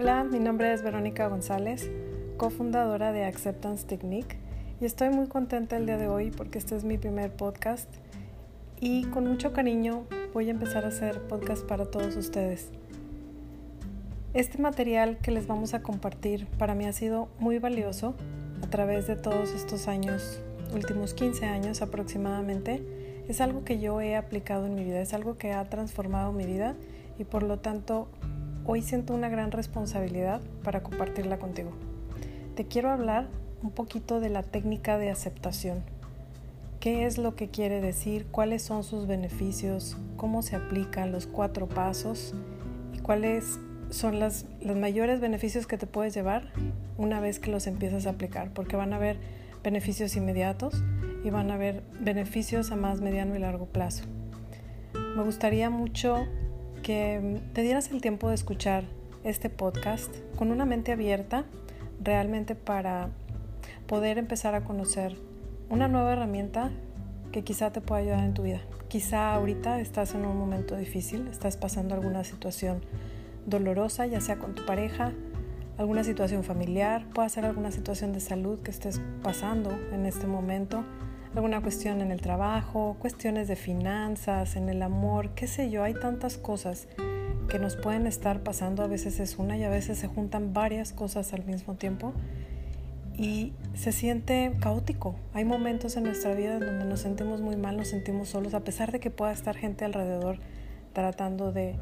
Hola, mi nombre es Verónica González, cofundadora de Acceptance Technique y estoy muy contenta el día de hoy porque este es mi primer podcast y con mucho cariño voy a empezar a hacer podcast para todos ustedes. Este material que les vamos a compartir para mí ha sido muy valioso a través de todos estos años, últimos 15 años aproximadamente. Es algo que yo he aplicado en mi vida, es algo que ha transformado mi vida y por lo tanto hoy siento una gran responsabilidad para compartirla contigo. Te quiero hablar un poquito de la técnica de aceptación. ¿Qué es lo que quiere decir? ¿Cuáles son sus beneficios? ¿Cómo se aplican los cuatro pasos? ¿Y cuáles son los mayores beneficios que te puedes llevar una vez que los empiezas a aplicar? Porque van a haber beneficios inmediatos y van a haber beneficios a más mediano y largo plazo. Me gustaría mucho que te dieras el tiempo de escuchar este podcast con una mente abierta realmente para poder empezar a conocer una nueva herramienta que quizá te pueda ayudar en tu vida. Quizá ahorita estás en un momento difícil, estás pasando alguna situación dolorosa, ya sea con tu pareja, alguna situación familiar, puede ser alguna situación de salud que estés pasando en este momento alguna cuestión en el trabajo, cuestiones de finanzas, en el amor, qué sé yo, hay tantas cosas que nos pueden estar pasando, a veces es una y a veces se juntan varias cosas al mismo tiempo y se siente caótico. Hay momentos en nuestra vida en donde nos sentimos muy mal, nos sentimos solos, a pesar de que pueda estar gente alrededor tratando de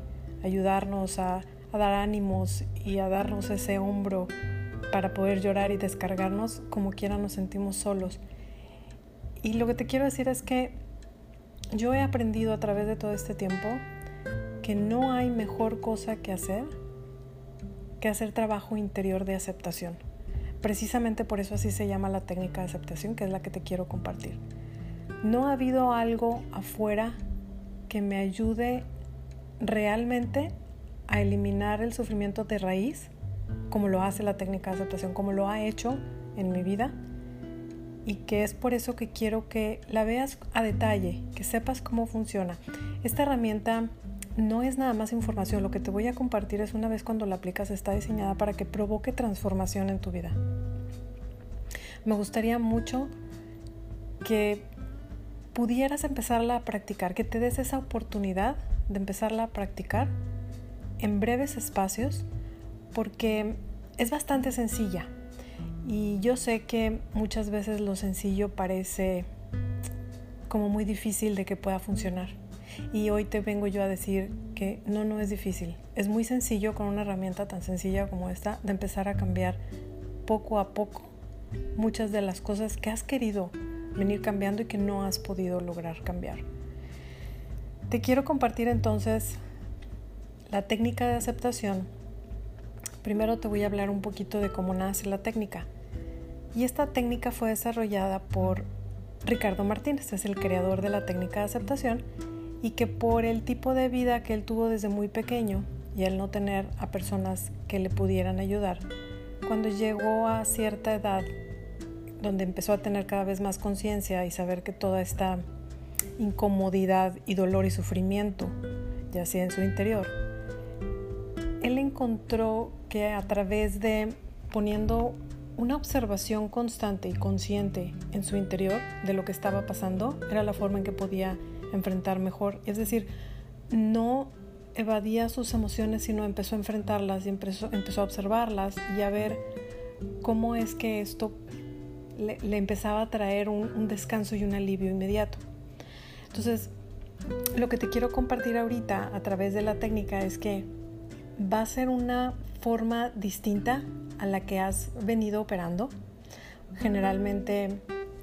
ayudarnos a, dar ánimos y a darnos ese hombro para poder llorar y descargarnos, como quiera nos sentimos solos. Y lo que te quiero decir es que yo he aprendido a través de todo este tiempo que no hay mejor cosa que hacer que hacer trabajo interior de aceptación. Precisamente por eso así se llama la técnica de aceptación, que es la que te quiero compartir. No ha habido algo afuera que me ayude realmente a eliminar el sufrimiento de raíz, como lo hace la técnica de aceptación, como lo ha hecho en mi vida y que es por eso que quiero que la veas a detalle, que sepas cómo funciona. Esta herramienta no es nada más información, lo que te voy a compartir es una vez cuando la aplicas está diseñada para que provoque transformación en tu vida. Me gustaría mucho que pudieras empezarla a practicar, que te des esa oportunidad de empezarla a practicar en breves espacios, porque es bastante sencilla. Y yo sé que muchas veces lo sencillo parece como muy difícil de que pueda funcionar. Y hoy te vengo yo a decir que no, no es difícil. Es muy sencillo con una herramienta tan sencilla como esta de empezar a cambiar poco a poco muchas de las cosas que has querido venir cambiando y que no has podido lograr cambiar. Te quiero compartir entonces la técnica de aceptación. Primero te voy a hablar un poquito de cómo nace la técnica. Y esta técnica fue desarrollada por Ricardo Martínez, es el creador de la técnica de aceptación, y que por el tipo de vida que él tuvo desde muy pequeño y el no tener a personas que le pudieran ayudar, cuando llegó a cierta edad donde empezó a tener cada vez más conciencia y saber que toda esta incomodidad y dolor y sufrimiento yacía en su interior, él encontró que a través de poniendo una observación constante y consciente en su interior de lo que estaba pasando era la forma en que podía enfrentar mejor. Es decir, no evadía sus emociones, sino empezó a enfrentarlas y empezó, empezó a observarlas y a ver cómo es que esto le, empezaba a traer un, un descanso y un alivio inmediato. Entonces, lo que te quiero compartir ahorita a través de la técnica es que va a ser una forma distinta a la que has venido operando. Generalmente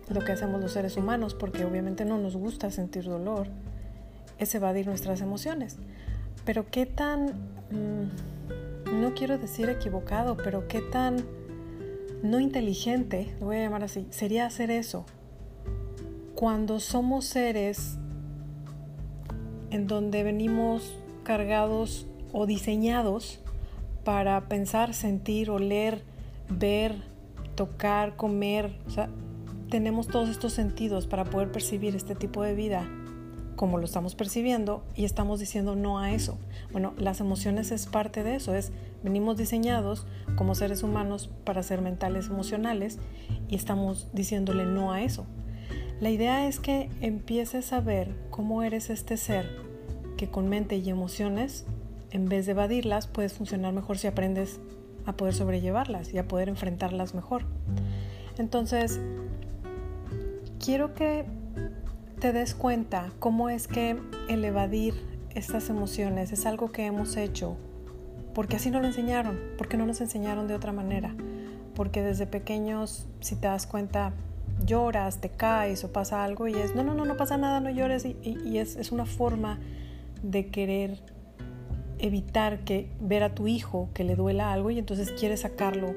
lo que hacemos los seres humanos, porque obviamente no nos gusta sentir dolor, es evadir nuestras emociones. Pero qué tan, mm, no quiero decir equivocado, pero qué tan no inteligente, lo voy a llamar así, sería hacer eso cuando somos seres en donde venimos cargados o diseñados para pensar, sentir, oler, ver, tocar, comer. O sea, tenemos todos estos sentidos para poder percibir este tipo de vida como lo estamos percibiendo y estamos diciendo no a eso. Bueno, las emociones es parte de eso, es venimos diseñados como seres humanos para ser mentales emocionales y estamos diciéndole no a eso. La idea es que empieces a ver cómo eres este ser que con mente y emociones, en vez de evadirlas, puedes funcionar mejor si aprendes a poder sobrellevarlas y a poder enfrentarlas mejor. Entonces, quiero que te des cuenta cómo es que el evadir estas emociones es algo que hemos hecho porque así no lo enseñaron, porque no nos enseñaron de otra manera, porque desde pequeños, si te das cuenta, lloras, te caes o pasa algo y es, no, no, no, no pasa nada, no llores y, es, es una forma de querer evitar que ver a tu hijo que le duela algo y entonces quieres sacarlo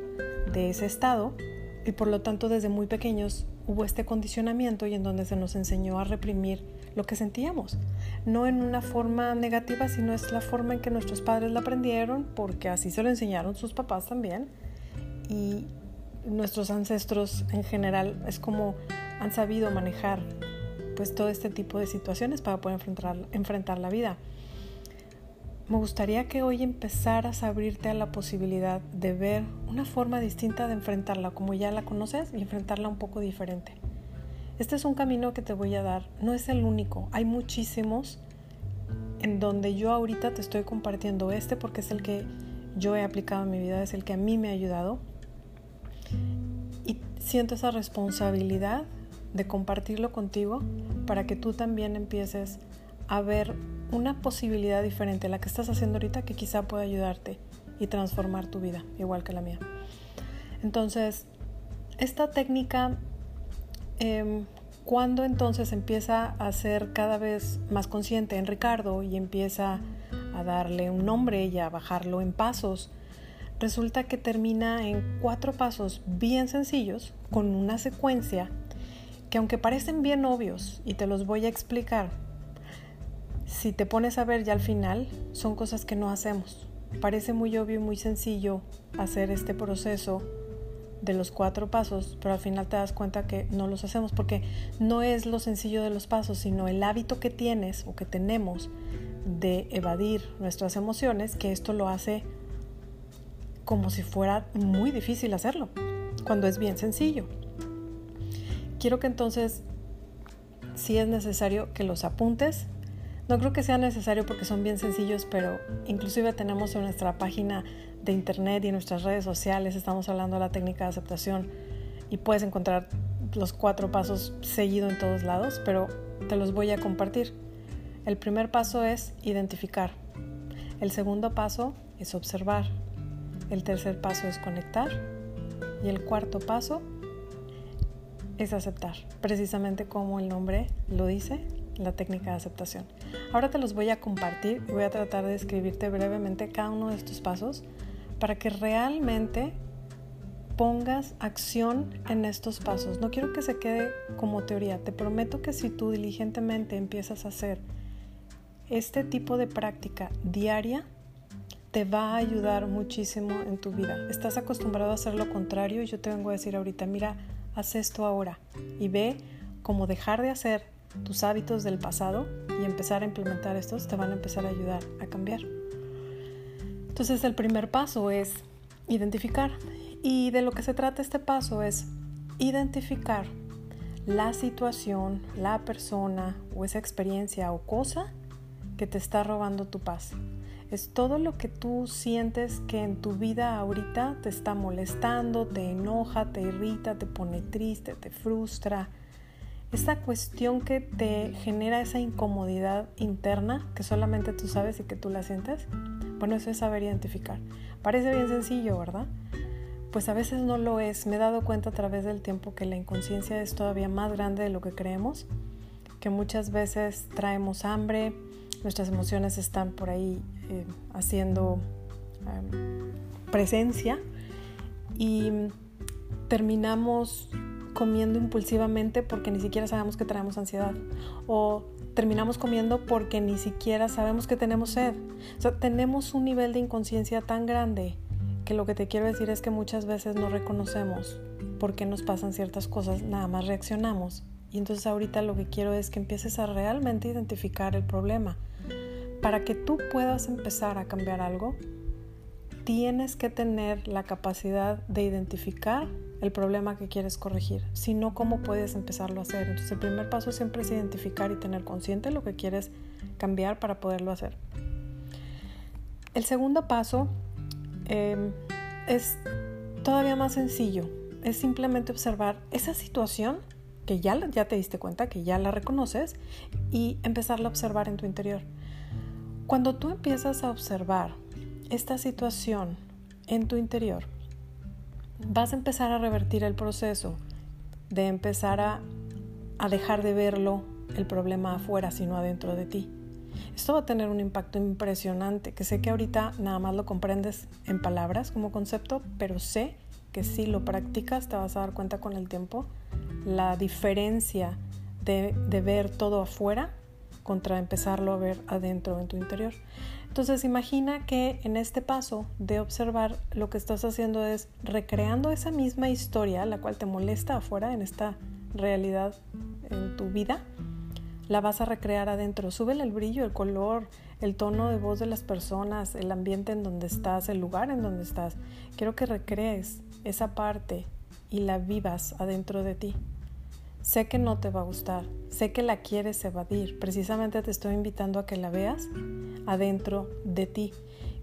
de ese estado y por lo tanto desde muy pequeños hubo este condicionamiento y en donde se nos enseñó a reprimir lo que sentíamos. No en una forma negativa, sino es la forma en que nuestros padres la aprendieron, porque así se lo enseñaron sus papás también. Y nuestros ancestros en general es como han sabido manejar pues todo este tipo de situaciones para poder enfrentar, enfrentar la vida. Me gustaría que hoy empezaras a abrirte a la posibilidad de ver una forma distinta de enfrentarla, como ya la conoces, y enfrentarla un poco diferente. Este es un camino que te voy a dar, no es el único, hay muchísimos en donde yo ahorita te estoy compartiendo este porque es el que yo he aplicado en mi vida, es el que a mí me ha ayudado. Y siento esa responsabilidad de compartirlo contigo para que tú también empieces a ver una posibilidad diferente la que estás haciendo ahorita que quizá pueda ayudarte y transformar tu vida, igual que la mía. Entonces, esta técnica, em, cuando entonces empieza a ser cada vez más consciente en Ricardo y empieza a darle un nombre y a bajarlo en pasos, resulta que termina en cuatro pasos bien sencillos con una secuencia que aunque parecen bien obvios y te los voy a explicar, si te pones a ver ya al final, son cosas que no hacemos. Parece muy obvio y muy sencillo hacer este proceso de los cuatro pasos, pero al final te das cuenta que no los hacemos porque no es lo sencillo de los pasos, sino el hábito que tienes o que tenemos de evadir nuestras emociones, que esto lo hace como si fuera muy difícil hacerlo, cuando es bien sencillo. Quiero que entonces, si es necesario, que los apuntes no creo que sea necesario porque son bien sencillos, pero inclusive tenemos en nuestra página de internet y en nuestras redes sociales, estamos hablando de la técnica de aceptación y puedes encontrar los cuatro pasos seguido en todos lados, pero te los voy a compartir. El primer paso es identificar. El segundo paso es observar. El tercer paso es conectar. Y el cuarto paso es aceptar, precisamente como el nombre lo dice, la técnica de aceptación. Ahora te los voy a compartir voy a tratar de describirte brevemente cada uno de estos pasos para que realmente pongas acción en estos pasos. No quiero que se quede como teoría. Te prometo que si tú diligentemente empiezas a hacer este tipo de práctica diaria, te va a ayudar muchísimo en tu vida. Estás acostumbrado a hacer lo contrario y yo te vengo a decir ahorita, mira, haz esto ahora y ve cómo dejar de hacer tus hábitos del pasado y empezar a implementar estos te van a empezar a ayudar a cambiar. Entonces el primer paso es identificar. Y de lo que se trata este paso es identificar la situación, la persona o esa experiencia o cosa que te está robando tu paz. Es todo lo que tú sientes que en tu vida ahorita te está molestando, te enoja, te irrita, te pone triste, te frustra, esa cuestión que te genera esa incomodidad interna que solamente tú sabes y que tú la sientes, bueno, eso es saber identificar. Parece bien sencillo, ¿verdad? Pues a veces no lo es. Me he dado cuenta a través del tiempo que la inconsciencia es todavía más grande de lo que creemos, que muchas veces traemos hambre, nuestras emociones están por ahí eh, haciendo em, presencia y terminamos comiendo impulsivamente porque ni siquiera sabemos que tenemos ansiedad o terminamos comiendo porque ni siquiera sabemos que tenemos sed. O sea, tenemos un nivel de inconsciencia tan grande que lo que te quiero decir es que muchas veces no reconocemos por qué nos pasan ciertas cosas, nada más reaccionamos Y entonces ahorita lo que quiero es que empieces a realmente identificar el problema. Para que tú puedas empezar a cambiar algo, tienes que tener la capacidad de identificar el problema que quieres corregir. Si no, ¿cómo puedes empezarlo a hacer? Entonces el primer paso siempre es identificar y tener consciente lo que quieres cambiar para poderlo hacer. El segundo paso em, es todavía más sencillo. Es simplemente observar esa situación que ya, ya te diste cuenta, que ya la reconoces y empezarla a observar en tu interior. Cuando tú empiezas a observar esta situación en tu interior, vas a empezar a revertir el proceso de empezar a, a dejar de verlo el problema afuera, sino adentro de ti. Esto va a tener un impacto impresionante, que sé que ahorita nada más lo comprendes en palabras como concepto, pero sé que si lo practicas te vas a dar cuenta con el tiempo la diferencia de, de ver todo afuera contra empezarlo a ver adentro en tu interior. Entonces imagina que en este paso de observar lo que estás haciendo es recreando esa misma historia, la cual te molesta afuera en esta realidad en tu vida, la vas a recrear adentro. Súbele el brillo, el color, el tono de voz de las personas, el ambiente en donde estás, el lugar en donde estás. Quiero que recrees esa parte y la vivas adentro de ti. Sé que no te va a gustar, sé que la quieres evadir, precisamente te estoy invitando a que la veas adentro de ti.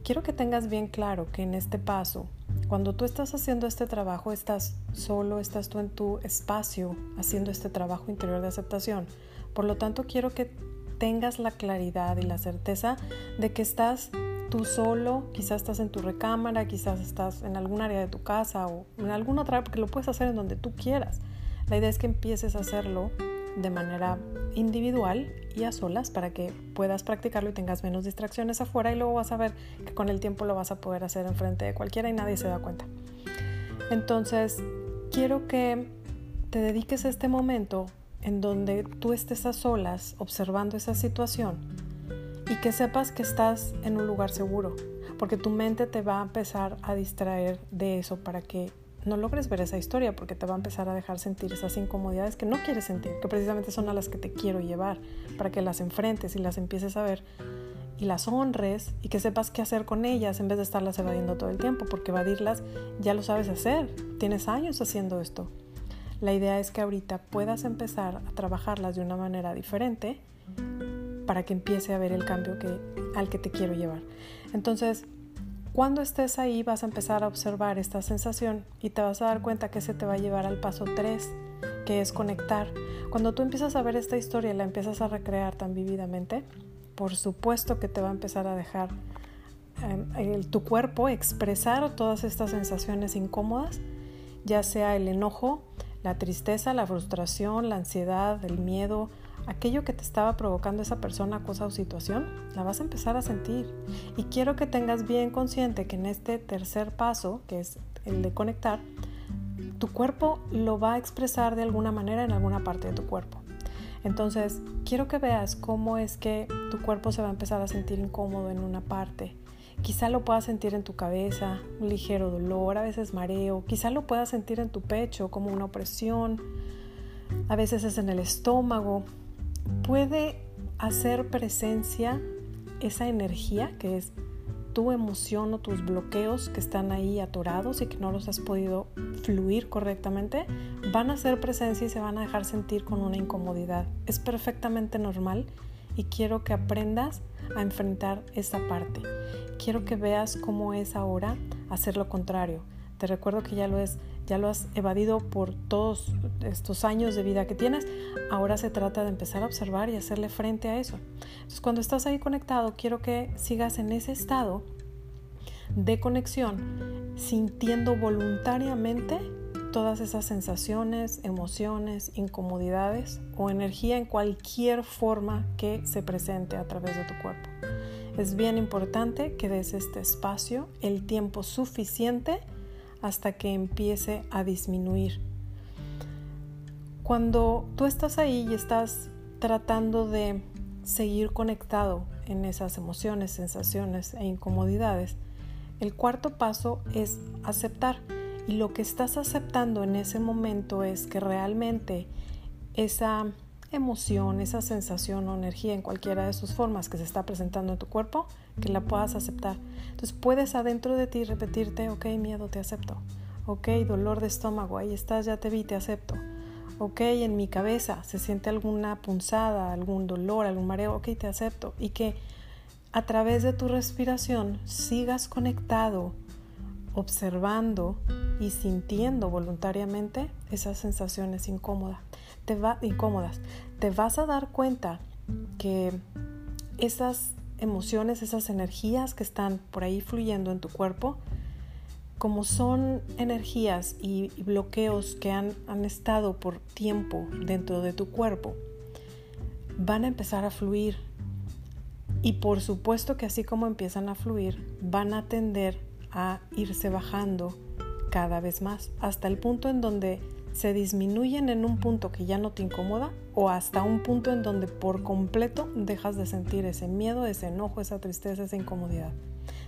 Quiero que tengas bien claro que en este paso, cuando tú estás haciendo este trabajo, estás solo, estás tú en tu espacio haciendo este trabajo interior de aceptación. Por lo tanto, quiero que tengas la claridad y la certeza de que estás tú solo, quizás estás en tu recámara, quizás estás en algún área de tu casa o en alguna otra, porque lo puedes hacer en donde tú quieras. La idea es que empieces a hacerlo de manera individual y a solas para que puedas practicarlo y tengas menos distracciones afuera y luego vas a ver que con el tiempo lo vas a poder hacer enfrente de cualquiera y nadie se da cuenta. Entonces, quiero que te dediques a este momento en donde tú estés a solas observando esa situación y que sepas que estás en un lugar seguro, porque tu mente te va a empezar a distraer de eso para que no logres ver esa historia porque te va a empezar a dejar sentir esas incomodidades que no quieres sentir, que precisamente son a las que te quiero llevar, para que las enfrentes y las empieces a ver y las honres y que sepas qué hacer con ellas en vez de estarlas evadiendo todo el tiempo, porque evadirlas ya lo sabes hacer, tienes años haciendo esto. La idea es que ahorita puedas empezar a trabajarlas de una manera diferente para que empiece a ver el cambio que, al que te quiero llevar. Entonces, cuando estés ahí vas a empezar a observar esta sensación y te vas a dar cuenta que se te va a llevar al paso 3, que es conectar. Cuando tú empiezas a ver esta historia y la empiezas a recrear tan vívidamente, por supuesto que te va a empezar a dejar em, tu cuerpo expresar todas estas sensaciones incómodas, ya sea el enojo, la tristeza, la frustración, la ansiedad, el miedo, aquello que te estaba provocando esa persona, cosa o situación, la vas a empezar a sentir. Y quiero que tengas bien consciente que en este tercer paso, que es el de conectar, tu cuerpo lo va a expresar de alguna manera en alguna parte de tu cuerpo. Entonces, quiero que veas cómo es que tu cuerpo se va a empezar a sentir incómodo en una parte. Quizá lo puedas sentir en tu cabeza, un ligero dolor, a veces mareo. Quizá lo puedas sentir en tu pecho como una opresión. A veces es en el estómago puede hacer presencia esa energía que es tu emoción o tus bloqueos que están ahí atorados y que no los has podido fluir correctamente, van a hacer presencia y se van a dejar sentir con una incomodidad. Es perfectamente normal y quiero que aprendas a enfrentar esa parte. Quiero que veas cómo es ahora hacer lo contrario. Te recuerdo que ya lo es ya lo has evadido por todos estos años de vida que tienes, ahora se trata de empezar a observar y hacerle frente a eso. Entonces, cuando estás ahí conectado, quiero que sigas en ese estado de conexión, sintiendo voluntariamente todas esas sensaciones, emociones, incomodidades o energía en cualquier forma que se presente a través de tu cuerpo. Es bien importante que des este espacio, el tiempo suficiente hasta que empiece a disminuir. Cuando tú estás ahí y estás tratando de seguir conectado en esas emociones, sensaciones e incomodidades, el cuarto paso es aceptar. Y lo que estás aceptando en ese momento es que realmente esa emoción, esa sensación o energía en cualquiera de sus formas que se está presentando en tu cuerpo, que la puedas aceptar. Entonces puedes adentro de ti repetirte, ok, miedo, te acepto. Ok, dolor de estómago, ahí estás, ya te vi, te acepto. Ok, en mi cabeza se siente alguna punzada, algún dolor, algún mareo, ok, te acepto. Y que a través de tu respiración sigas conectado, observando y sintiendo voluntariamente esas sensaciones incómodas. Te va, incómodas. Te vas a dar cuenta que esas emociones, esas energías que están por ahí fluyendo en tu cuerpo, como son energías y bloqueos que han, han estado por tiempo dentro de tu cuerpo, van a empezar a fluir y por supuesto que así como empiezan a fluir, van a tender a irse bajando cada vez más, hasta el punto en donde se disminuyen en un punto que ya no te incomoda o hasta un punto en donde por completo dejas de sentir ese miedo, ese enojo, esa tristeza, esa incomodidad.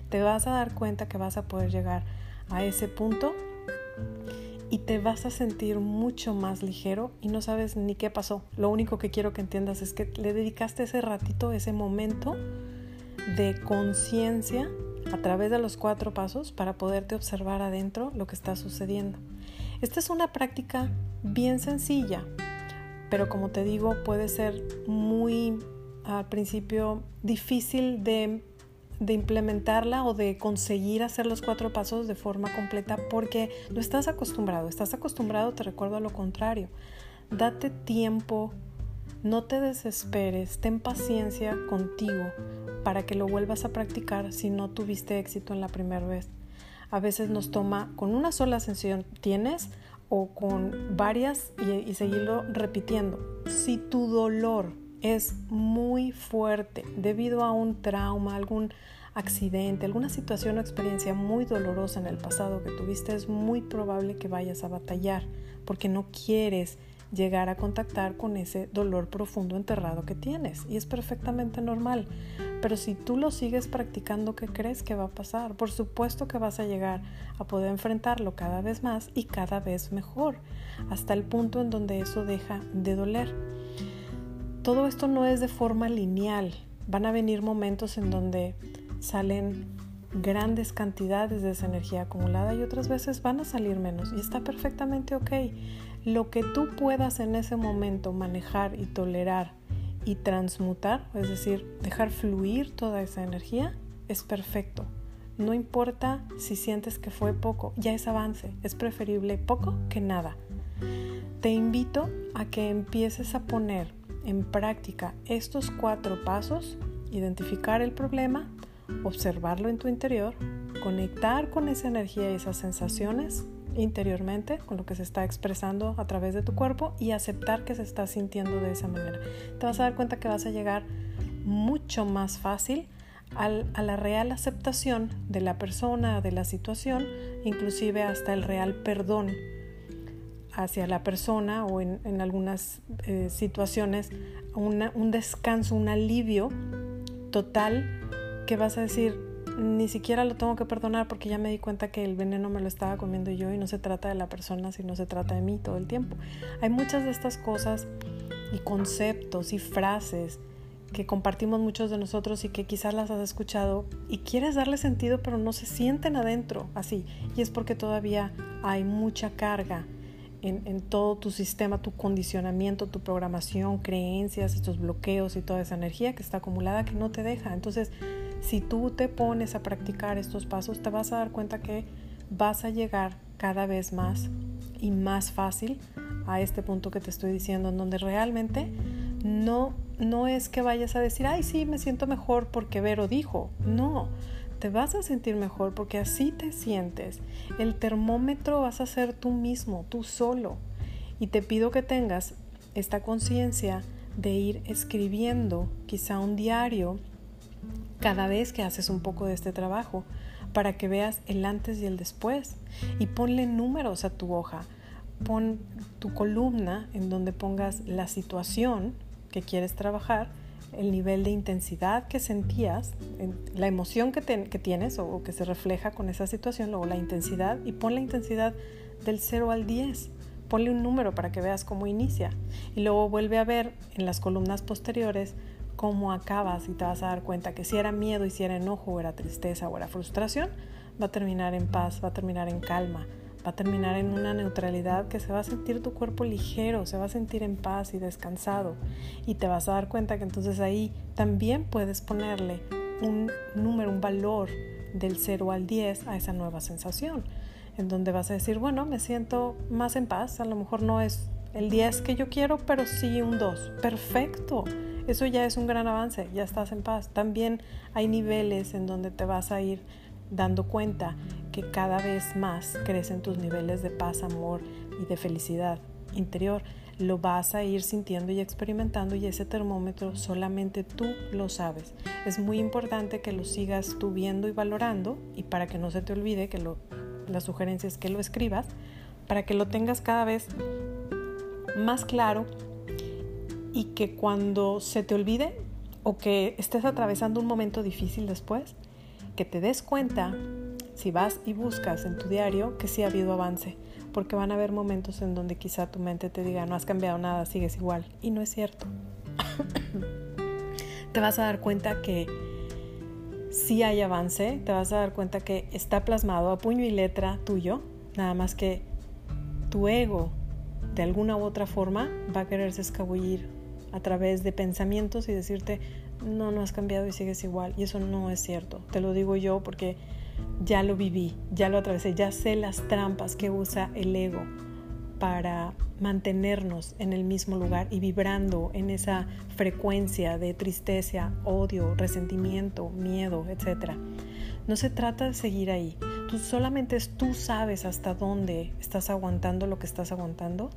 Te vas a dar cuenta que vas a poder llegar a ese punto y te vas a sentir mucho más ligero y no sabes ni qué pasó. Lo único que quiero que entiendas es que le dedicaste ese ratito, ese momento de conciencia a través de los cuatro pasos para poderte observar adentro lo que está sucediendo. Esta es una práctica bien sencilla, pero como te digo puede ser muy al principio difícil de de implementarla o de conseguir hacer los cuatro pasos de forma completa porque no estás acostumbrado. Estás acostumbrado, te recuerdo a lo contrario. Date tiempo, no te desesperes, ten paciencia contigo para que lo vuelvas a practicar si no tuviste éxito en la primera vez. A veces nos toma con una sola sesión, tienes o con varias y, y seguirlo repitiendo. Si tu dolor es muy fuerte debido a un trauma, algún accidente, alguna situación o experiencia muy dolorosa en el pasado que tuviste, es muy probable que vayas a batallar porque no quieres llegar a contactar con ese dolor profundo enterrado que tienes y es perfectamente normal. Pero si tú lo sigues practicando, ¿qué crees que va a pasar? Por supuesto que vas a llegar a poder enfrentarlo cada vez más y cada vez mejor, hasta el punto en donde eso deja de doler todo esto no es de forma lineal. Van a venir momentos en donde salen grandes cantidades de esa energía acumulada y otras veces van a salir menos y está perfectamente ok. Lo que tú puedas en ese momento manejar y tolerar y transmutar, es decir, dejar fluir toda esa energía, es perfecto. No importa si sientes que fue poco, ya es avance, es preferible poco que nada. Te invito a que empieces a poner en práctica estos cuatro pasos, identificar el problema, observarlo en tu interior, conectar con esa energía y esas sensaciones interiormente, con lo que se está expresando a través de tu cuerpo y aceptar que se está sintiendo de esa manera. Te vas a dar cuenta que vas a llegar mucho más fácil a la real aceptación de la persona, de la situación, inclusive hasta el real perdón hacia la persona o en, algunas eh, situaciones un descanso, un alivio total que vas a decir, ni siquiera lo tengo que perdonar porque ya me di cuenta que el veneno me lo estaba comiendo yo y no se trata de la persona, sino se trata de mí todo el tiempo. Hay muchas de estas cosas y conceptos y frases que compartimos muchos de nosotros y que quizás las has escuchado y quieres darle sentido pero no se sienten adentro así y es porque todavía hay mucha carga en, todo tu sistema, tu condicionamiento, tu programación, creencias, estos bloqueos y toda esa energía que está acumulada que no te deja. Entonces, si tú te pones a practicar estos pasos, te vas a dar cuenta que vas a llegar cada vez más y más fácil a este punto que te estoy diciendo, en donde realmente no, no es que vayas a decir, ay, sí, me siento mejor porque Vero dijo. No, te vas a sentir mejor porque así te sientes. El termómetro vas a ser tú mismo, tú solo. Y te pido que tengas esta conciencia de ir escribiendo quizá un diario cada vez que haces un poco de este trabajo para que veas el antes y el después. Y ponle números a tu hoja. Pon tu columna en donde pongas la situación que quieres trabajar el nivel de intensidad que sentías, la emoción que, tienes o, que se refleja con esa situación, luego la intensidad y pon la intensidad del 0 al 10 ponle un número para que veas cómo inicia. Y luego vuelve a ver en las columnas posteriores cómo acabas y te vas a dar cuenta que si era miedo y si era enojo o era tristeza o era frustración, va a terminar en paz, va a terminar en calma, va a terminar en una neutralidad que se va a sentir tu cuerpo ligero, se va a sentir en paz y descansado y te vas a dar cuenta que entonces ahí también puedes ponerle un número, un valor del 0 al 10 a esa nueva sensación, en donde vas a decir, bueno, me siento más en paz, a lo mejor no es el 10 que yo quiero, pero sí un 2. Perfecto. Eso ya es un gran avance, ya estás en paz. También hay niveles en donde te vas a ir dando cuenta que cada vez más crecen tus niveles de paz, amor y de felicidad interior. Lo vas a ir sintiendo y experimentando y ese termómetro solamente tú lo sabes. Es muy importante que lo sigas tú viendo y valorando y para que no se te olvide que lo, la sugerencia es que lo escribas, para que lo tengas cada vez más claro y que cuando se te olvide o que estés atravesando un momento difícil después, que te des cuenta, si vas y buscas en tu diario, que sí ha habido avance, porque van a haber momentos en donde quizá tu mente te diga, no has cambiado nada, sigues igual, y no es cierto. te vas a dar cuenta que sí hay avance, te vas a dar cuenta que está plasmado a puño y letra tuyo, nada más que tu ego de alguna u otra forma va a quererse escabullir a través de pensamientos y decirte, no, no has cambiado y sigues igual. Y eso no es cierto. Te lo digo yo porque ya lo viví, ya lo atravesé, ya sé las trampas que usa el ego para mantenernos en el mismo lugar y vibrando en esa frecuencia de tristeza, odio, resentimiento, miedo, etc. No se trata de seguir ahí. Tú solamente tú sabes hasta dónde estás aguantando lo que estás aguantando.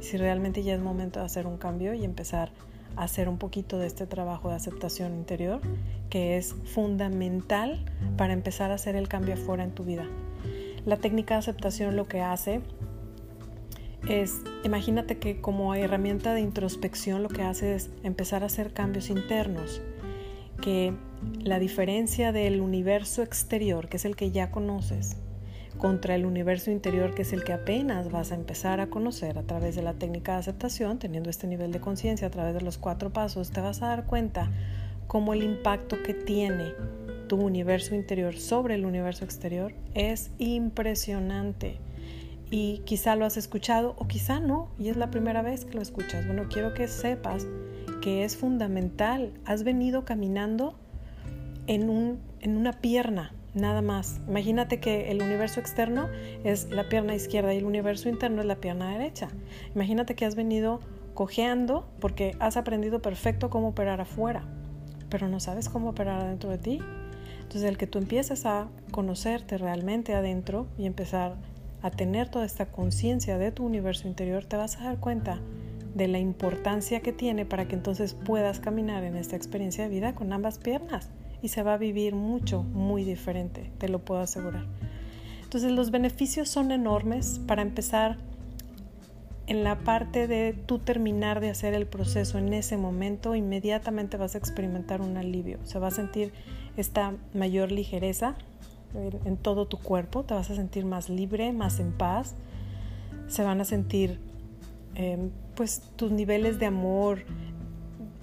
Si realmente ya es momento de hacer un cambio y empezar hacer un poquito de este trabajo de aceptación interior que es fundamental para empezar a hacer el cambio afuera en tu vida. La técnica de aceptación lo que hace es, imagínate que como herramienta de introspección lo que hace es empezar a hacer cambios internos, que la diferencia del universo exterior, que es el que ya conoces, contra el universo interior que es el que apenas vas a empezar a conocer a través de la técnica de aceptación, teniendo este nivel de conciencia a través de los cuatro pasos, te vas a dar cuenta cómo el impacto que tiene tu universo interior sobre el universo exterior es impresionante. Y quizá lo has escuchado o quizá no, y es la primera vez que lo escuchas. Bueno, quiero que sepas que es fundamental. Has venido caminando en, un, en una pierna, nada más. Imagínate que el universo externo es la pierna izquierda y el universo interno es la pierna derecha. Imagínate que has venido cojeando porque has aprendido perfecto cómo operar afuera, pero no sabes cómo operar adentro de ti. Entonces el que tú empieces a conocerte realmente adentro y empezar a tener toda esta conciencia de tu universo interior, te vas a dar cuenta de la importancia que tiene para que entonces puedas caminar en esta experiencia de vida con ambas piernas y se va a vivir mucho, muy diferente, te lo puedo asegurar. Entonces los beneficios son enormes para empezar en la parte de tú terminar de hacer el proceso en ese momento, inmediatamente vas a experimentar un alivio, se va a sentir esta mayor ligereza en todo tu cuerpo, te vas a sentir más libre, más en paz, se van a sentir em, pues tus niveles de amor,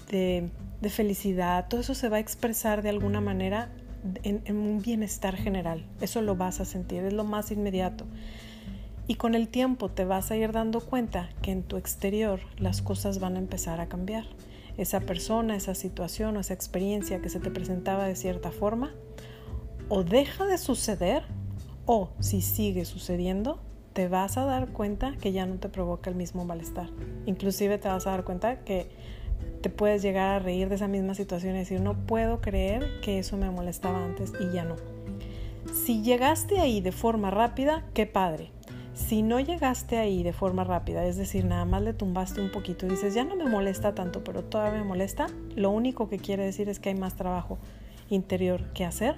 de de felicidad, todo eso se va a expresar de alguna manera en, un bienestar general. Eso lo vas a sentir, es lo más inmediato. Y con el tiempo te vas a ir dando cuenta que en tu exterior las cosas van a empezar a cambiar. Esa persona, esa situación o esa experiencia que se te presentaba de cierta forma, o deja de suceder, o si sigue sucediendo, te vas a dar cuenta que ya no te provoca el mismo malestar. Inclusive te vas a dar cuenta que te puedes llegar a reír de esa misma situación y decir, no puedo creer que eso me molestaba antes y ya no. Si llegaste ahí de forma rápida, qué padre. Si no llegaste ahí de forma rápida, es decir, nada más le tumbaste un poquito y dices, ya no me molesta tanto, pero todavía me molesta, lo único que quiere decir es que hay más trabajo interior que hacer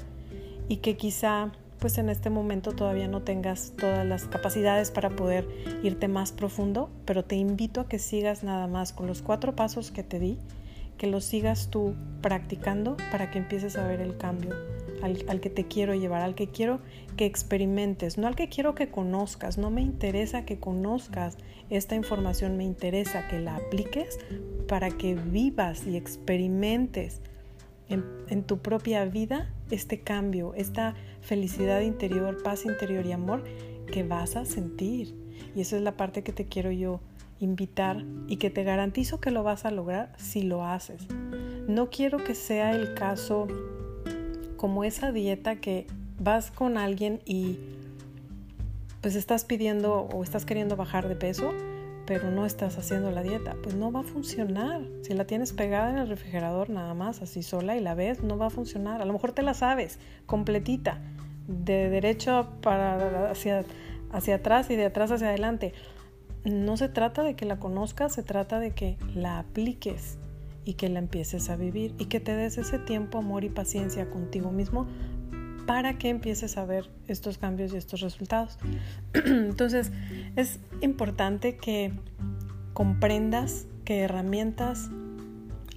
y que quizá pues en este momento todavía no tengas todas las capacidades para poder irte más profundo, pero te invito a que sigas nada más con los cuatro pasos que te di, que los sigas tú practicando para que empieces a ver el cambio al, que te quiero llevar, al que quiero que experimentes, no al que quiero que conozcas. No me interesa que conozcas esta información, me interesa que la apliques para que vivas y experimentes en, en tu propia vida este cambio, esta felicidad interior, paz interior y amor que vas a sentir. Y esa es la parte que te quiero yo invitar y que te garantizo que lo vas a lograr si lo haces. No quiero que sea el caso como esa dieta que vas con alguien y pues estás pidiendo o estás queriendo bajar de peso, pero no estás haciendo la dieta, pues no va a funcionar. Si la tienes pegada en el refrigerador nada más, así sola y la ves, no va a funcionar. A lo mejor te la sabes completita, de derecho para hacia, hacia atrás y de atrás hacia adelante. No se trata de que la conozcas, se trata de que la apliques y que la empieces a vivir y que te des ese tiempo, amor y paciencia contigo mismo para que empieces a ver estos cambios y estos resultados. Entonces, es importante que comprendas que herramientas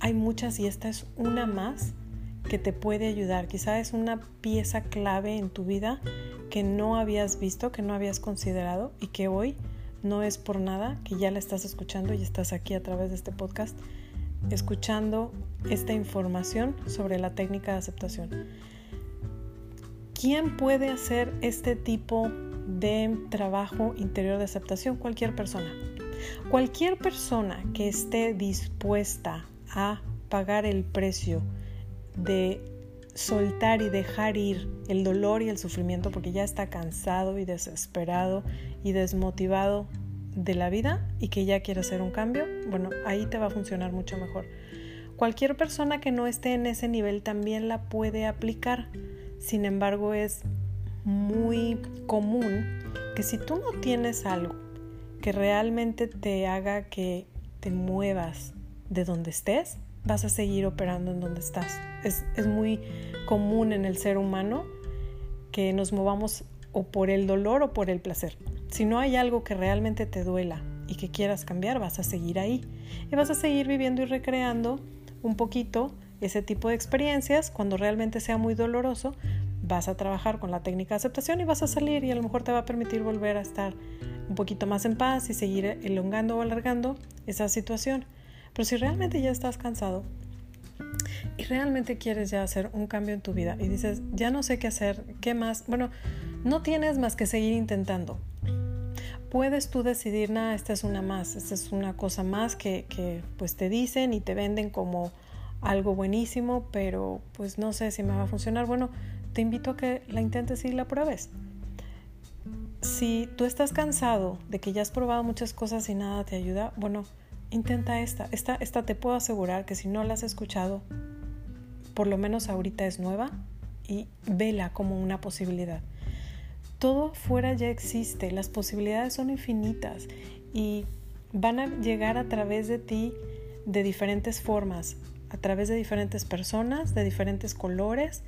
hay muchas y esta es una más que te puede ayudar. Quizá es una pieza clave en tu vida que no habías visto, que no habías considerado y que hoy no es por nada que ya la estás escuchando y estás aquí a través de este podcast escuchando esta información sobre la técnica de aceptación. ¿Quién puede hacer este tipo de trabajo interior de aceptación? Cualquier persona. Cualquier persona que esté dispuesta a pagar el precio de soltar y dejar ir el dolor y el sufrimiento porque ya está cansado y desesperado y desmotivado de la vida y que ya quiere hacer un cambio, bueno, ahí te va a funcionar mucho mejor. Cualquier persona que no esté en ese nivel también la puede aplicar. Sin embargo, es muy común que si tú no tienes algo que realmente te haga que te muevas de donde estés, vas a seguir operando en donde estás. Es, es muy común en el ser humano que nos movamos o por el dolor o por el placer. Si no hay algo que realmente te duela y que quieras cambiar, vas a seguir ahí. Y vas a seguir viviendo y recreando un poquito ese tipo de experiencias. Cuando realmente sea muy doloroso, vas a trabajar con la técnica de aceptación y vas a salir y a lo mejor te va a permitir volver a estar un poquito más en paz y seguir elongando o alargando esa situación. Pero si realmente ya estás cansado y realmente quieres ya hacer un cambio en tu vida y dices, ya no sé qué hacer, ¿qué más? Bueno, no tienes más que seguir intentando puedes tú decidir, nada, esta es una más, esta es una cosa más que, que pues te dicen y te venden como algo buenísimo, pero pues no sé si me va a funcionar. Bueno, te invito a que la intentes y la pruebes. Si tú estás cansado de que ya has probado muchas cosas y nada te ayuda, bueno, intenta esta. Esta, esta te puedo asegurar que si no la has escuchado, por lo menos ahorita es nueva y vela como una posibilidad todo fuera ya existe, las posibilidades son infinitas y van a llegar a través de ti de diferentes formas, a través de diferentes personas, de diferentes colores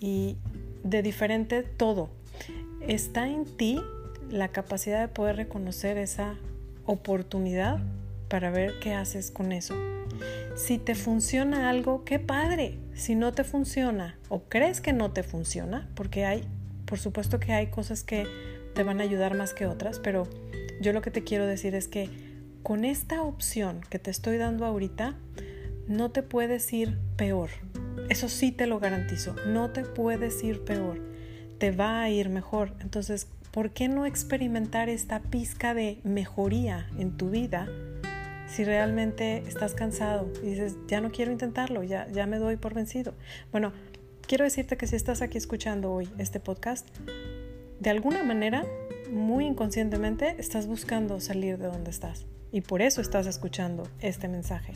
y de diferente todo. Está en ti la capacidad de poder reconocer esa oportunidad para ver qué haces con eso. Si te funciona algo, qué padre. Si no te funciona o crees que no te funciona, porque hay por supuesto que hay cosas que te van a ayudar más que otras, pero yo lo que te quiero decir es que con esta opción que te estoy dando ahorita, no te puedes ir peor. Eso sí te lo garantizo, no te puedes ir peor, te va a ir mejor. Entonces, ¿por qué no experimentar esta pizca de mejoría en tu vida si realmente estás cansado y dices, ya no quiero intentarlo, ya, ya me doy por vencido? Bueno, quiero decirte que si estás aquí escuchando hoy este podcast, de alguna manera, muy inconscientemente, estás buscando salir de donde estás. Y por eso estás escuchando este mensaje.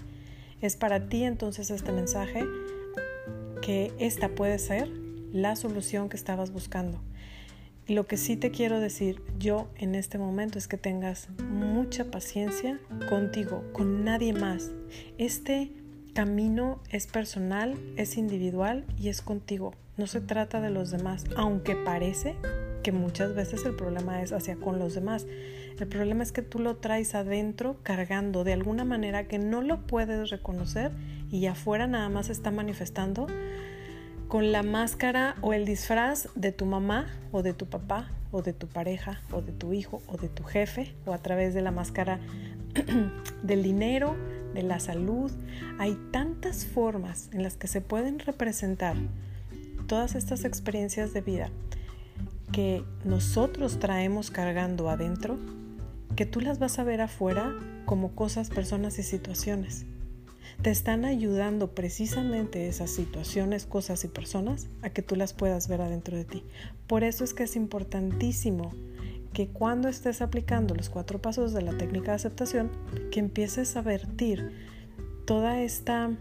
Es para ti entonces este mensaje que esta puede ser la solución que estabas buscando. Y lo que sí te quiero decir yo en este momento es que tengas mucha paciencia contigo, con nadie más. Este camino es personal, es individual y es contigo. No se trata de los demás, aunque parece que muchas veces el problema es hacia con los demás. El problema es que tú lo traes adentro cargando de alguna manera que no lo puedes reconocer y afuera nada más está manifestando con la máscara o el disfraz de tu mamá o de tu papá o de tu pareja o de tu hijo o de tu jefe o a través de la máscara del dinero, de la salud. Hay tantas formas en las que se pueden representar todas estas experiencias de vida que nosotros traemos cargando adentro, que tú las vas a ver afuera como cosas, personas y situaciones. Te están ayudando precisamente esas situaciones, cosas y personas a que tú las puedas ver adentro de ti. Por eso es que es importantísimo que cuando estés aplicando los cuatro pasos de la técnica de aceptación, que empieces a vertir toda esta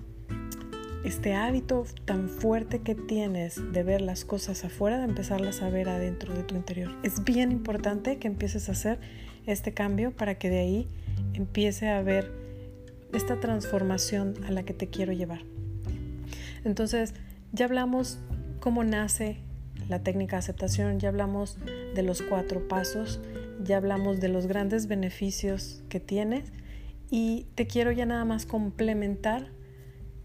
este hábito tan fuerte que tienes de ver las cosas afuera, de empezarlas a ver adentro de tu interior. Es bien importante que empieces a hacer este cambio para que de ahí empiece a ver esta transformación a la que te quiero llevar. Entonces, ya hablamos cómo nace la técnica de aceptación, ya hablamos de los cuatro pasos, ya hablamos de los grandes beneficios que tienes y te quiero ya nada más complementar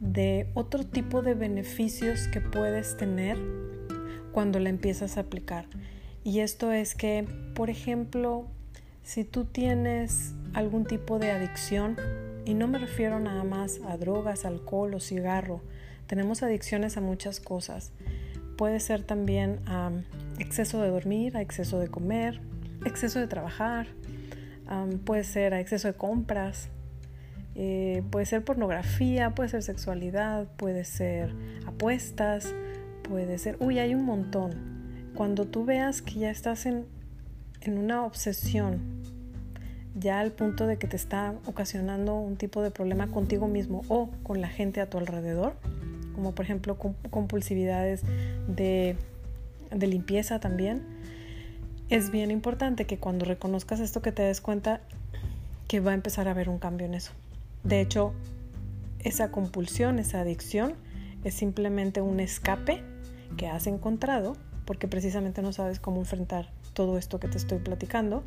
de otro tipo de beneficios que puedes tener cuando la empiezas a aplicar. Y esto es que, por ejemplo, si tú tienes algún tipo de adicción, y no me refiero nada más a drogas, alcohol o cigarro, tenemos adicciones a muchas cosas. Puede ser también a exceso de dormir, a exceso de comer, exceso de trabajar, puede ser a exceso de compras, eh, puede ser pornografía, puede ser sexualidad, puede ser apuestas, puede ser... Uy, hay un montón. Cuando tú veas que ya estás en, en una obsesión, ya al punto de que te está ocasionando un tipo de problema contigo mismo o con la gente a tu alrededor, como por ejemplo compulsividades de, de limpieza también, es bien importante que cuando reconozcas esto que te des cuenta que va a empezar a haber un cambio en eso. De hecho, esa compulsión, esa adicción, es simplemente un escape que has encontrado porque precisamente no sabes cómo enfrentar todo esto que te estoy platicando,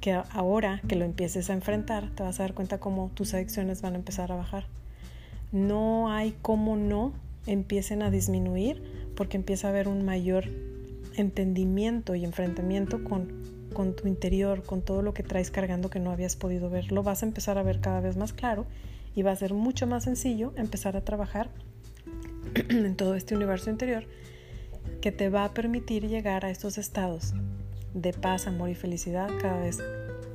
que ahora que lo empieces a enfrentar te vas a dar cuenta cómo tus adicciones van a empezar a bajar. No hay cómo no empiecen a disminuir porque empieza a haber un mayor entendimiento y enfrentamiento con con tu interior, con todo lo que traes cargando que no habías podido ver. Lo vas a empezar a ver cada vez más claro y va a ser mucho más sencillo empezar a trabajar en todo este universo interior que te va a permitir llegar a estos estados de paz, amor y felicidad cada vez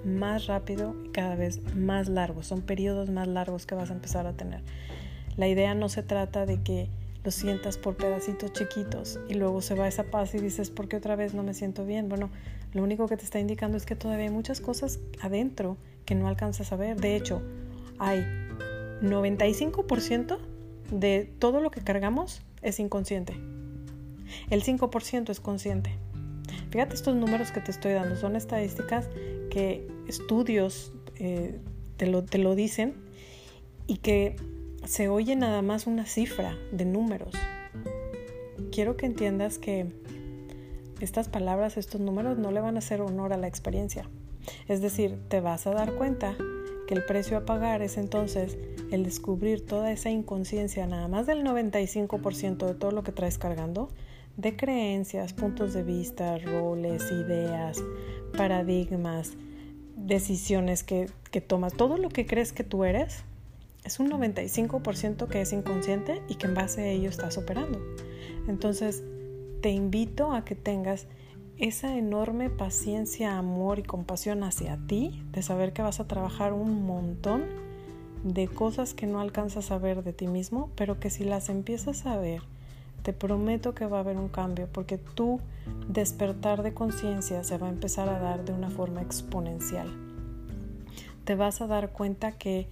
más rápido y cada vez más largos. Son periodos más largos que vas a empezar a tener. La idea no se trata de que lo sientas por pedacitos chiquitos y luego se va esa paz y dices, ¿por qué otra vez no me siento bien? Bueno, lo único que te está indicando es que todavía hay muchas cosas adentro que no alcanzas a ver. De hecho, hay 95% de todo lo que cargamos es inconsciente. El 5% es consciente. Fíjate estos números que te estoy dando, son estadísticas que estudios eh, te, lo, te lo dicen y que se oye nada más una cifra de números. Quiero que entiendas que estas palabras, estos números no le van a hacer honor a la experiencia. Es decir, te vas a dar cuenta que el precio a pagar es entonces el descubrir toda esa inconsciencia, nada más del 95% de todo lo que traes cargando, de creencias, puntos de vista, roles, ideas, paradigmas, decisiones que, que tomas, todo lo que crees que tú eres, es un 95% que es inconsciente y que en base a ello estás operando. Entonces, te invito a que tengas esa enorme paciencia, amor y compasión hacia ti, de saber que vas a trabajar un montón de cosas que no alcanzas a ver de ti mismo, pero que si las empiezas a ver, te prometo que va a haber un cambio, porque tu despertar de conciencia se va a empezar a dar de una forma exponencial. Te vas a dar cuenta que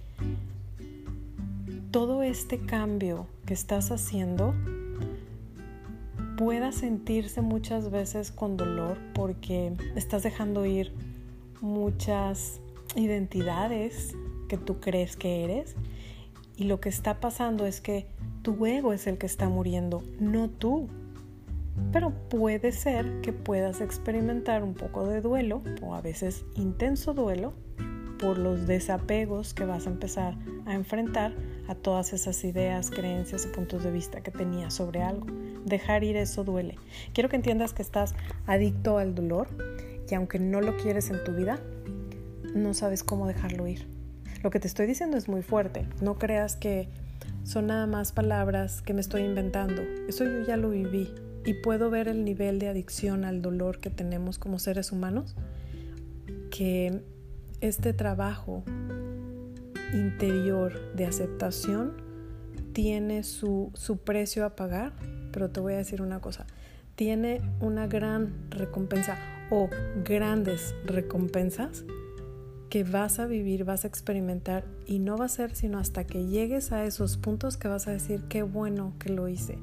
todo este cambio que estás haciendo pueda sentirse muchas veces con dolor porque estás dejando ir muchas identidades que tú crees que eres y lo que está pasando es que tu ego es el que está muriendo, no tú. Pero puede ser que puedas experimentar un poco de duelo o a veces intenso duelo por los desapegos que vas a empezar a enfrentar a todas esas ideas, creencias y puntos de vista que tenías sobre algo. Dejar ir eso duele. Quiero que entiendas que estás adicto al dolor y aunque no lo quieres en tu vida, no sabes cómo dejarlo ir. Lo que te estoy diciendo es muy fuerte. No creas que son nada más palabras que me estoy inventando. Eso yo ya lo viví y puedo ver el nivel de adicción al dolor que tenemos como seres humanos, que este trabajo interior de aceptación tiene su, su precio a pagar, pero te voy a decir una cosa, tiene una gran recompensa o grandes recompensas que vas a vivir, vas a experimentar y no va a ser sino hasta que llegues a esos puntos que vas a decir qué bueno que lo hice,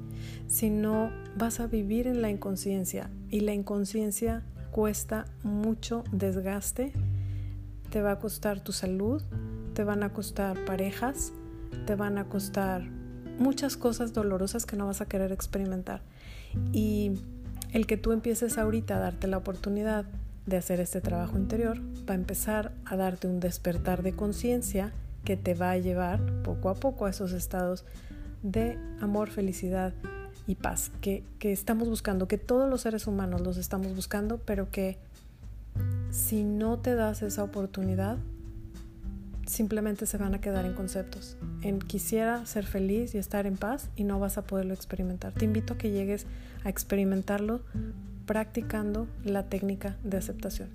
sino vas a vivir en la inconsciencia y la inconsciencia cuesta mucho desgaste, te va a costar tu salud, te van a costar parejas, te van a costar muchas cosas dolorosas que no vas a querer experimentar. Y el que tú empieces ahorita a darte la oportunidad de hacer este trabajo interior va a empezar a darte un despertar de conciencia que te va a llevar poco a poco a esos estados de amor, felicidad y paz que, que estamos buscando, que todos los seres humanos los estamos buscando, pero que si no te das esa oportunidad, simplemente se van a quedar en conceptos. En quisiera ser feliz y estar en paz y no vas a poderlo experimentar. Te invito a que llegues a experimentarlo practicando la técnica de aceptación.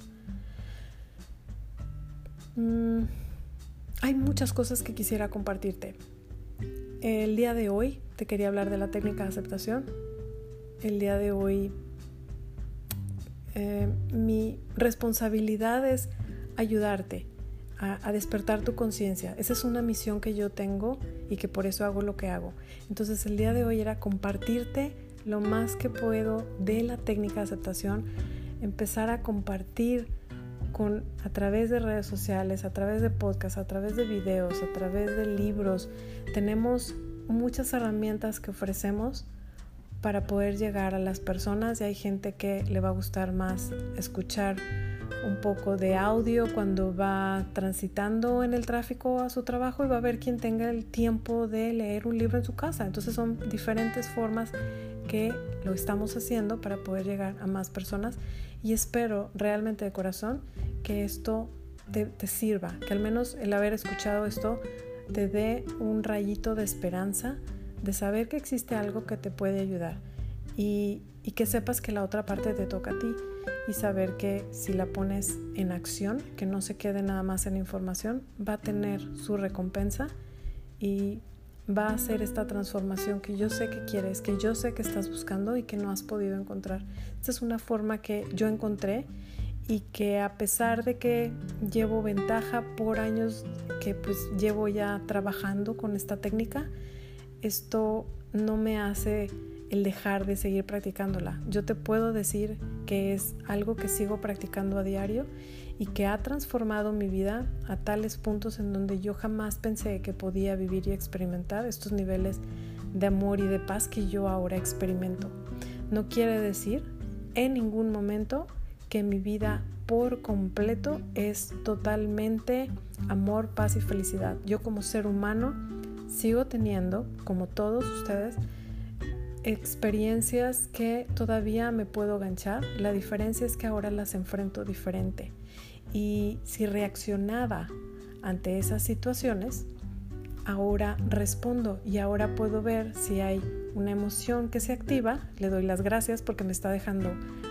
Mm, hay muchas cosas que quisiera compartirte. El día de hoy te quería hablar de la técnica de aceptación. El día de hoy eh, mi responsabilidad es ayudarte a, despertar tu conciencia. Esa es una misión que yo tengo y que por eso hago lo que hago. Entonces el día de hoy era compartirte lo más que puedo de la técnica de aceptación, empezar a compartir con, a través de redes sociales, a través de podcasts, a través de videos, a través de libros. Tenemos muchas herramientas que ofrecemos para poder llegar a las personas y hay gente que le va a gustar más escuchar un poco de audio cuando va transitando en el tráfico a su trabajo y va a ver quien tenga el tiempo de leer un libro en su casa. Entonces son diferentes formas que lo estamos haciendo para poder llegar a más personas. Y espero realmente de corazón que esto te, sirva, que al menos el haber escuchado esto te dé un rayito de esperanza de saber que existe algo que te puede ayudar. Y que sepas que la otra parte te toca a ti y saber que si la pones en acción, que no se quede nada más en información, va a tener su recompensa y va a hacer esta transformación que yo sé que quieres, que yo sé que estás buscando y que no has podido encontrar. Esta es una forma que yo encontré y que a pesar de que llevo ventaja por años que pues llevo ya trabajando con esta técnica, esto no me hace el dejar de seguir practicándola. Yo te puedo decir que es algo que sigo practicando a diario y que ha transformado mi vida a tales puntos en donde yo jamás pensé que podía vivir y experimentar estos niveles de amor y de paz que yo ahora experimento. No quiere decir en ningún momento que mi vida por completo es totalmente amor, paz y felicidad. Yo como ser humano sigo teniendo, como todos ustedes, experiencias que todavía me puedo ganchar. La diferencia es que ahora las enfrento diferente. Y si reaccionaba ante esas situaciones, ahora respondo y ahora puedo ver si hay una emoción que se activa. Le doy las gracias porque me está dejando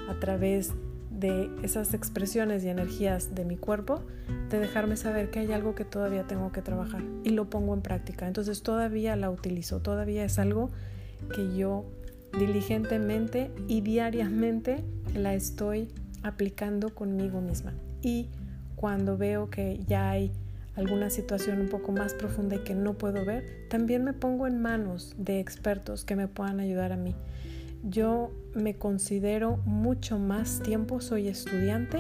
a través de esas expresiones y energías de mi cuerpo, de dejarme saber que hay algo que todavía tengo que trabajar y lo pongo en práctica. Entonces todavía la utilizo, todavía es algo que yo diligentemente y diariamente la estoy aplicando conmigo misma. Y cuando veo que ya hay alguna situación un poco más profunda y que no puedo ver, también me pongo en manos de expertos que me puedan ayudar a mí. Yo me considero mucho más tiempo, soy estudiante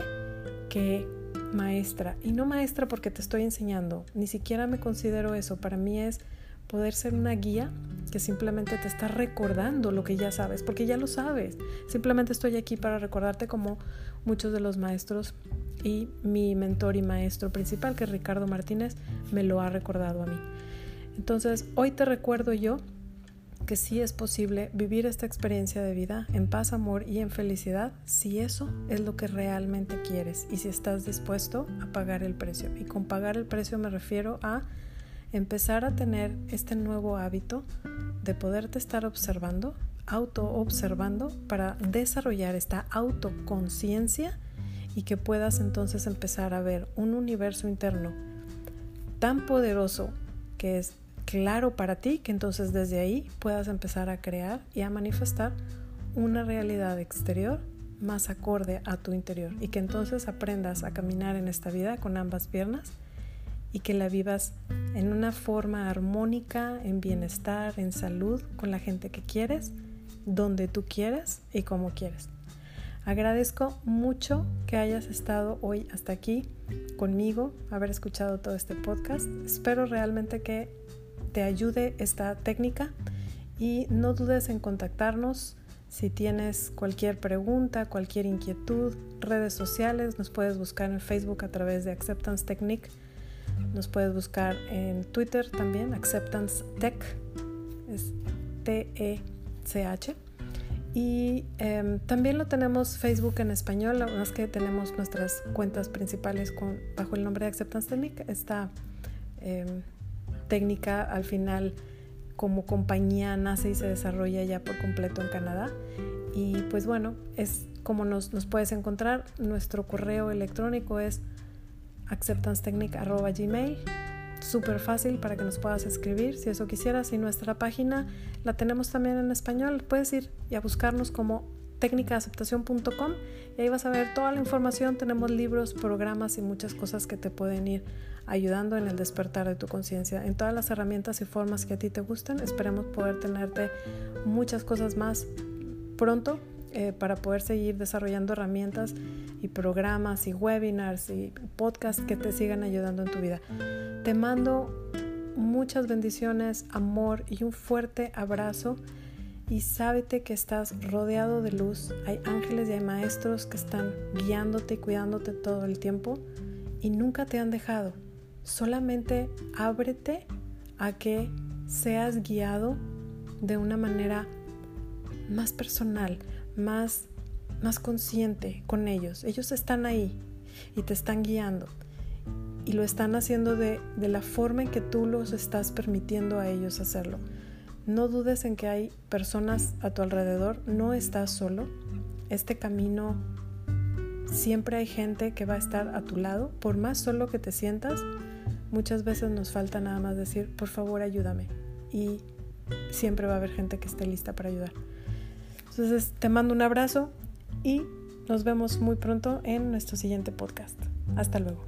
que maestra. Y no maestra porque te estoy enseñando, ni siquiera me considero eso. Para mí es poder ser una guía que simplemente te está recordando lo que ya sabes, porque ya lo sabes. Simplemente estoy aquí para recordarte como muchos de los maestros y mi mentor y maestro principal, que Ricardo Martínez, me lo ha recordado a mí. Entonces, hoy te recuerdo yo que sí es posible vivir esta experiencia de vida en paz, amor y en felicidad si eso es lo que realmente quieres y si estás dispuesto a pagar el precio. Y con pagar el precio me refiero a empezar a tener este nuevo hábito de poderte estar observando, auto observando para desarrollar esta autoconciencia y que puedas entonces empezar a ver un universo interno tan poderoso que es claro para ti que entonces desde ahí puedas empezar a crear y a manifestar una realidad exterior más acorde a tu interior y que entonces aprendas a caminar en esta vida con ambas piernas y que la vivas en una forma armónica, en bienestar, en salud, con la gente que quieres, donde tú quieras y como quieres. Agradezco mucho que hayas estado hoy hasta aquí conmigo, haber escuchado todo este podcast. Espero realmente que te ayude esta técnica y no dudes en contactarnos si tienes cualquier pregunta, cualquier inquietud, redes sociales, nos puedes buscar en Facebook a través de Acceptance Technique, nos puedes buscar en Twitter también, Acceptance Tech, es T-E-C-H. Y em, también lo tenemos Facebook en español, verdad es que tenemos nuestras cuentas principales con, bajo el nombre de Acceptance Technique. Esta em, técnica al final como compañía nace y se desarrolla ya por completo en Canadá. Y pues bueno, es como nos, nos puedes encontrar. Nuestro correo electrónico es acceptancetechnic.gmail súper fácil para que nos puedas escribir si eso quisieras. Y nuestra página la tenemos también en español. Puedes ir y a buscarnos como técnicaaceptación.com y ahí vas a ver toda la información. Tenemos libros, programas y muchas cosas que te pueden ir ayudando en el despertar de tu conciencia. En todas las herramientas y formas que a ti te gusten, esperemos poder tenerte muchas cosas más pronto eh, para poder seguir desarrollando herramientas y programas y webinars y podcasts que te sigan ayudando en tu vida. Te mando muchas bendiciones, amor y un fuerte abrazo y sábete que estás rodeado de luz. Hay ángeles y hay maestros que están guiándote y cuidándote todo el tiempo y nunca te han dejado. Solamente ábrete a que seas guiado de una manera más personal, más, más consciente con ellos. Ellos están ahí y te están guiando. Y lo están haciendo de, de la forma en que tú los estás permitiendo a ellos hacerlo. No dudes en que hay personas a tu alrededor, no estás solo. Este camino siempre hay gente que va a estar a tu lado, por más solo que te sientas. Muchas veces nos falta nada más decir, por favor ayúdame. Y siempre va a haber gente que esté lista para ayudar. Entonces te mando un abrazo y nos vemos muy pronto en nuestro siguiente podcast. Hasta luego.